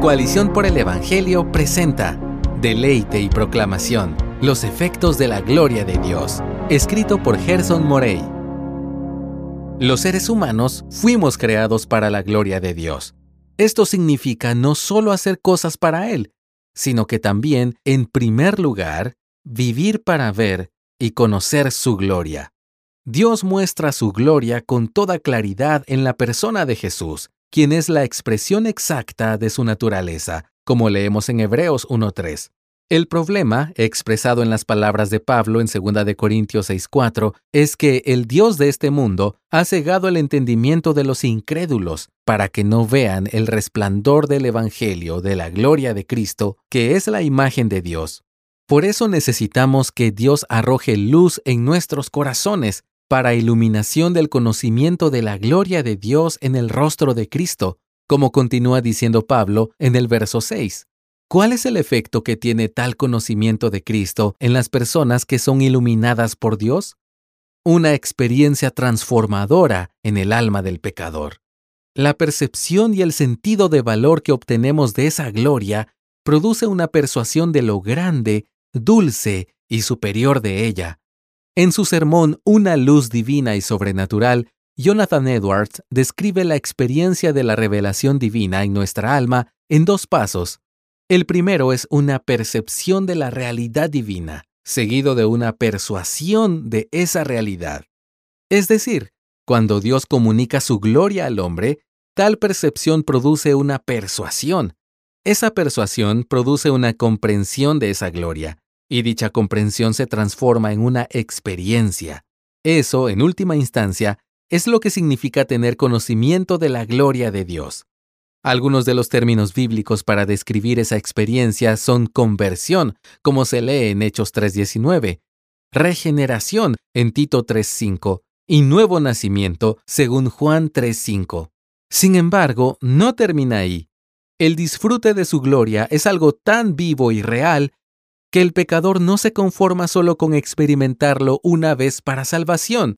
Coalición por el Evangelio presenta Deleite y Proclamación, los efectos de la gloria de Dios, escrito por Gerson Morey. Los seres humanos fuimos creados para la gloria de Dios. Esto significa no solo hacer cosas para Él, sino que también, en primer lugar, vivir para ver y conocer su gloria. Dios muestra su gloria con toda claridad en la persona de Jesús, quien es la expresión exacta de su naturaleza, como leemos en Hebreos 1.3. El problema, expresado en las palabras de Pablo en 2 de Corintios 6.4, es que el Dios de este mundo ha cegado el entendimiento de los incrédulos para que no vean el resplandor del Evangelio de la gloria de Cristo, que es la imagen de Dios. Por eso necesitamos que Dios arroje luz en nuestros corazones para iluminación del conocimiento de la gloria de Dios en el rostro de Cristo, como continúa diciendo Pablo en el verso 6. ¿Cuál es el efecto que tiene tal conocimiento de Cristo en las personas que son iluminadas por Dios? Una experiencia transformadora en el alma del pecador. La percepción y el sentido de valor que obtenemos de esa gloria produce una persuasión de lo grande, dulce y superior de ella, en su sermón Una luz divina y sobrenatural, Jonathan Edwards describe la experiencia de la revelación divina en nuestra alma en dos pasos. El primero es una percepción de la realidad divina, seguido de una persuasión de esa realidad. Es decir, cuando Dios comunica su gloria al hombre, tal percepción produce una persuasión. Esa persuasión produce una comprensión de esa gloria, y dicha comprensión se transforma en una experiencia. Eso, en última instancia, es lo que significa tener conocimiento de la gloria de Dios. Algunos de los términos bíblicos para describir esa experiencia son conversión, como se lee en Hechos 3.19, regeneración en Tito 3.5 y nuevo nacimiento según Juan 3.5. Sin embargo, no termina ahí. El disfrute de su gloria es algo tan vivo y real que el pecador no se conforma solo con experimentarlo una vez para salvación.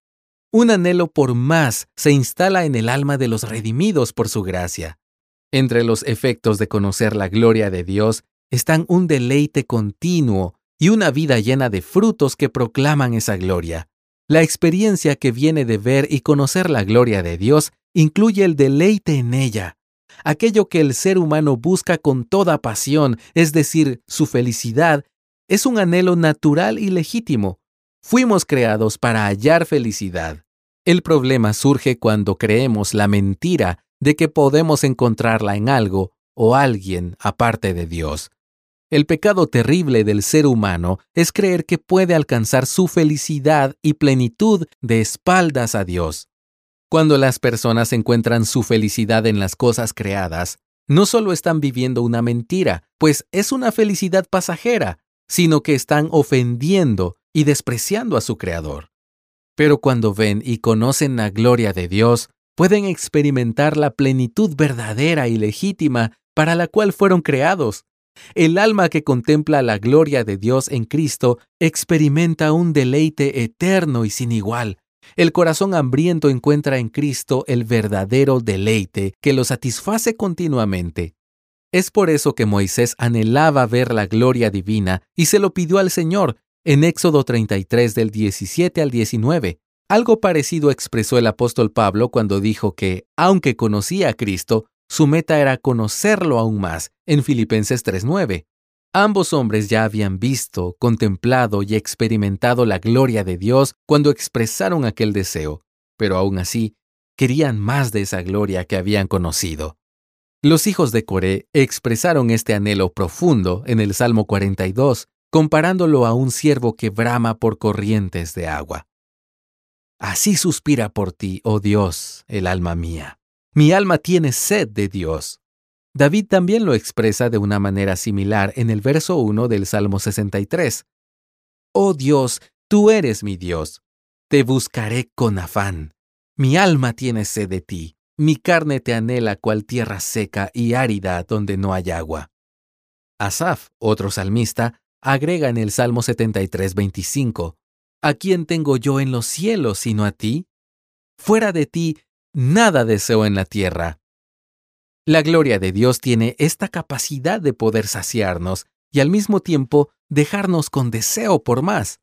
Un anhelo por más se instala en el alma de los redimidos por su gracia. Entre los efectos de conocer la gloria de Dios están un deleite continuo y una vida llena de frutos que proclaman esa gloria. La experiencia que viene de ver y conocer la gloria de Dios incluye el deleite en ella, aquello que el ser humano busca con toda pasión, es decir, su felicidad es un anhelo natural y legítimo. Fuimos creados para hallar felicidad. El problema surge cuando creemos la mentira de que podemos encontrarla en algo o alguien aparte de Dios. El pecado terrible del ser humano es creer que puede alcanzar su felicidad y plenitud de espaldas a Dios. Cuando las personas encuentran su felicidad en las cosas creadas, no solo están viviendo una mentira, pues es una felicidad pasajera, sino que están ofendiendo y despreciando a su Creador. Pero cuando ven y conocen la gloria de Dios, pueden experimentar la plenitud verdadera y legítima para la cual fueron creados. El alma que contempla la gloria de Dios en Cristo experimenta un deleite eterno y sin igual. El corazón hambriento encuentra en Cristo el verdadero deleite que lo satisface continuamente. Es por eso que Moisés anhelaba ver la gloria divina y se lo pidió al Señor en Éxodo 33 del 17 al 19. Algo parecido expresó el apóstol Pablo cuando dijo que, aunque conocía a Cristo, su meta era conocerlo aún más en Filipenses 3.9. Ambos hombres ya habían visto, contemplado y experimentado la gloria de Dios cuando expresaron aquel deseo, pero aún así querían más de esa gloria que habían conocido. Los hijos de Coré expresaron este anhelo profundo en el Salmo 42, comparándolo a un siervo que brama por corrientes de agua. Así suspira por ti, oh Dios, el alma mía. Mi alma tiene sed de Dios. David también lo expresa de una manera similar en el verso 1 del Salmo 63. Oh Dios, tú eres mi Dios. Te buscaré con afán. Mi alma tiene sed de ti. Mi carne te anhela cual tierra seca y árida donde no hay agua. Asaf, otro salmista, agrega en el Salmo 73, 25, ¿A quién tengo yo en los cielos sino a ti? Fuera de ti nada deseo en la tierra. La gloria de Dios tiene esta capacidad de poder saciarnos y al mismo tiempo dejarnos con deseo por más.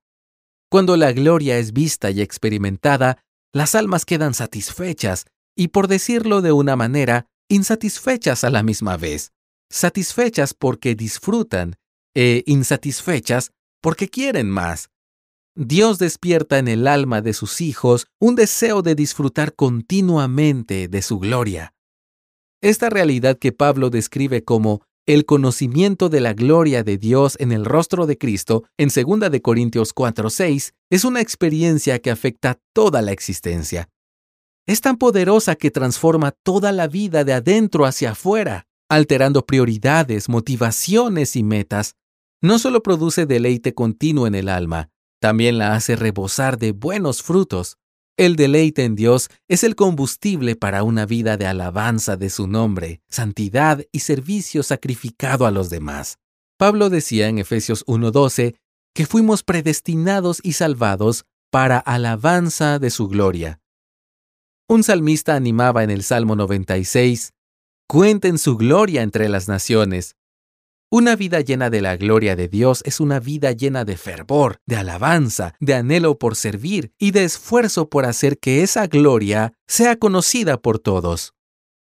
Cuando la gloria es vista y experimentada, las almas quedan satisfechas y, por decirlo de una manera, insatisfechas a la misma vez. Satisfechas porque disfrutan e insatisfechas porque quieren más. Dios despierta en el alma de sus hijos un deseo de disfrutar continuamente de su gloria. Esta realidad que Pablo describe como el conocimiento de la gloria de Dios en el rostro de Cristo en 2 de Corintios 4:6 es una experiencia que afecta toda la existencia. Es tan poderosa que transforma toda la vida de adentro hacia afuera, alterando prioridades, motivaciones y metas. No solo produce deleite continuo en el alma, también la hace rebosar de buenos frutos. El deleite en Dios es el combustible para una vida de alabanza de su nombre, santidad y servicio sacrificado a los demás. Pablo decía en Efesios 1:12 que fuimos predestinados y salvados para alabanza de su gloria. Un salmista animaba en el Salmo 96, Cuenten su gloria entre las naciones, una vida llena de la gloria de Dios es una vida llena de fervor, de alabanza, de anhelo por servir y de esfuerzo por hacer que esa gloria sea conocida por todos.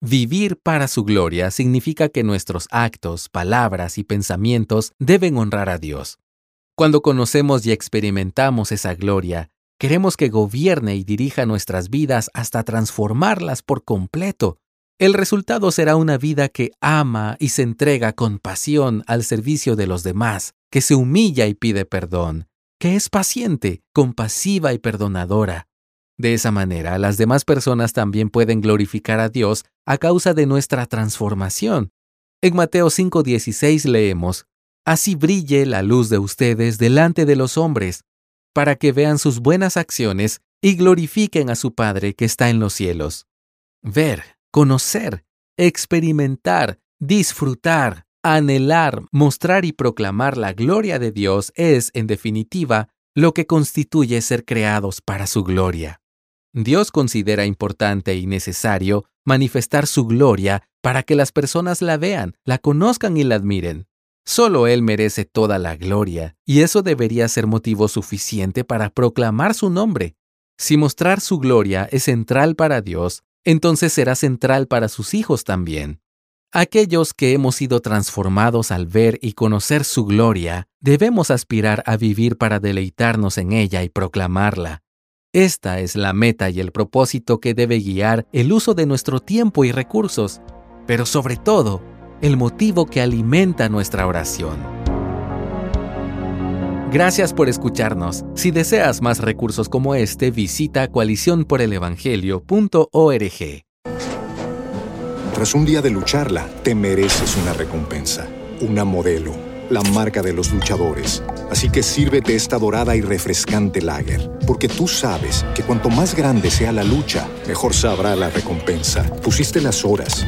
Vivir para su gloria significa que nuestros actos, palabras y pensamientos deben honrar a Dios. Cuando conocemos y experimentamos esa gloria, queremos que gobierne y dirija nuestras vidas hasta transformarlas por completo el resultado será una vida que ama y se entrega con pasión al servicio de los demás, que se humilla y pide perdón, que es paciente, compasiva y perdonadora. De esa manera, las demás personas también pueden glorificar a Dios a causa de nuestra transformación. En Mateo 5:16 leemos, Así brille la luz de ustedes delante de los hombres, para que vean sus buenas acciones y glorifiquen a su Padre que está en los cielos. Ver, conocer, experimentar, disfrutar, anhelar, mostrar y proclamar la gloria de Dios es, en definitiva, lo que constituye ser creados para su gloria. Dios considera importante y necesario manifestar su gloria para que las personas la vean, la conozcan y la admiren. Solo Él merece toda la gloria, y eso debería ser motivo suficiente para proclamar su nombre. Si mostrar su gloria es central para Dios, entonces será central para sus hijos también. Aquellos que hemos sido transformados al ver y conocer su gloria, debemos aspirar a vivir para deleitarnos en ella y proclamarla. Esta es la meta y el propósito que debe guiar el uso de nuestro tiempo y recursos, pero sobre todo, el motivo que alimenta nuestra oración. Gracias por escucharnos. Si deseas más recursos como este, visita coaliciónporelevangelio.org. Tras un día de lucharla, te mereces una recompensa, una modelo, la marca de los luchadores. Así que sírvete esta dorada y refrescante lager, porque tú sabes que cuanto más grande sea la lucha, mejor sabrá la recompensa. Pusiste las horas,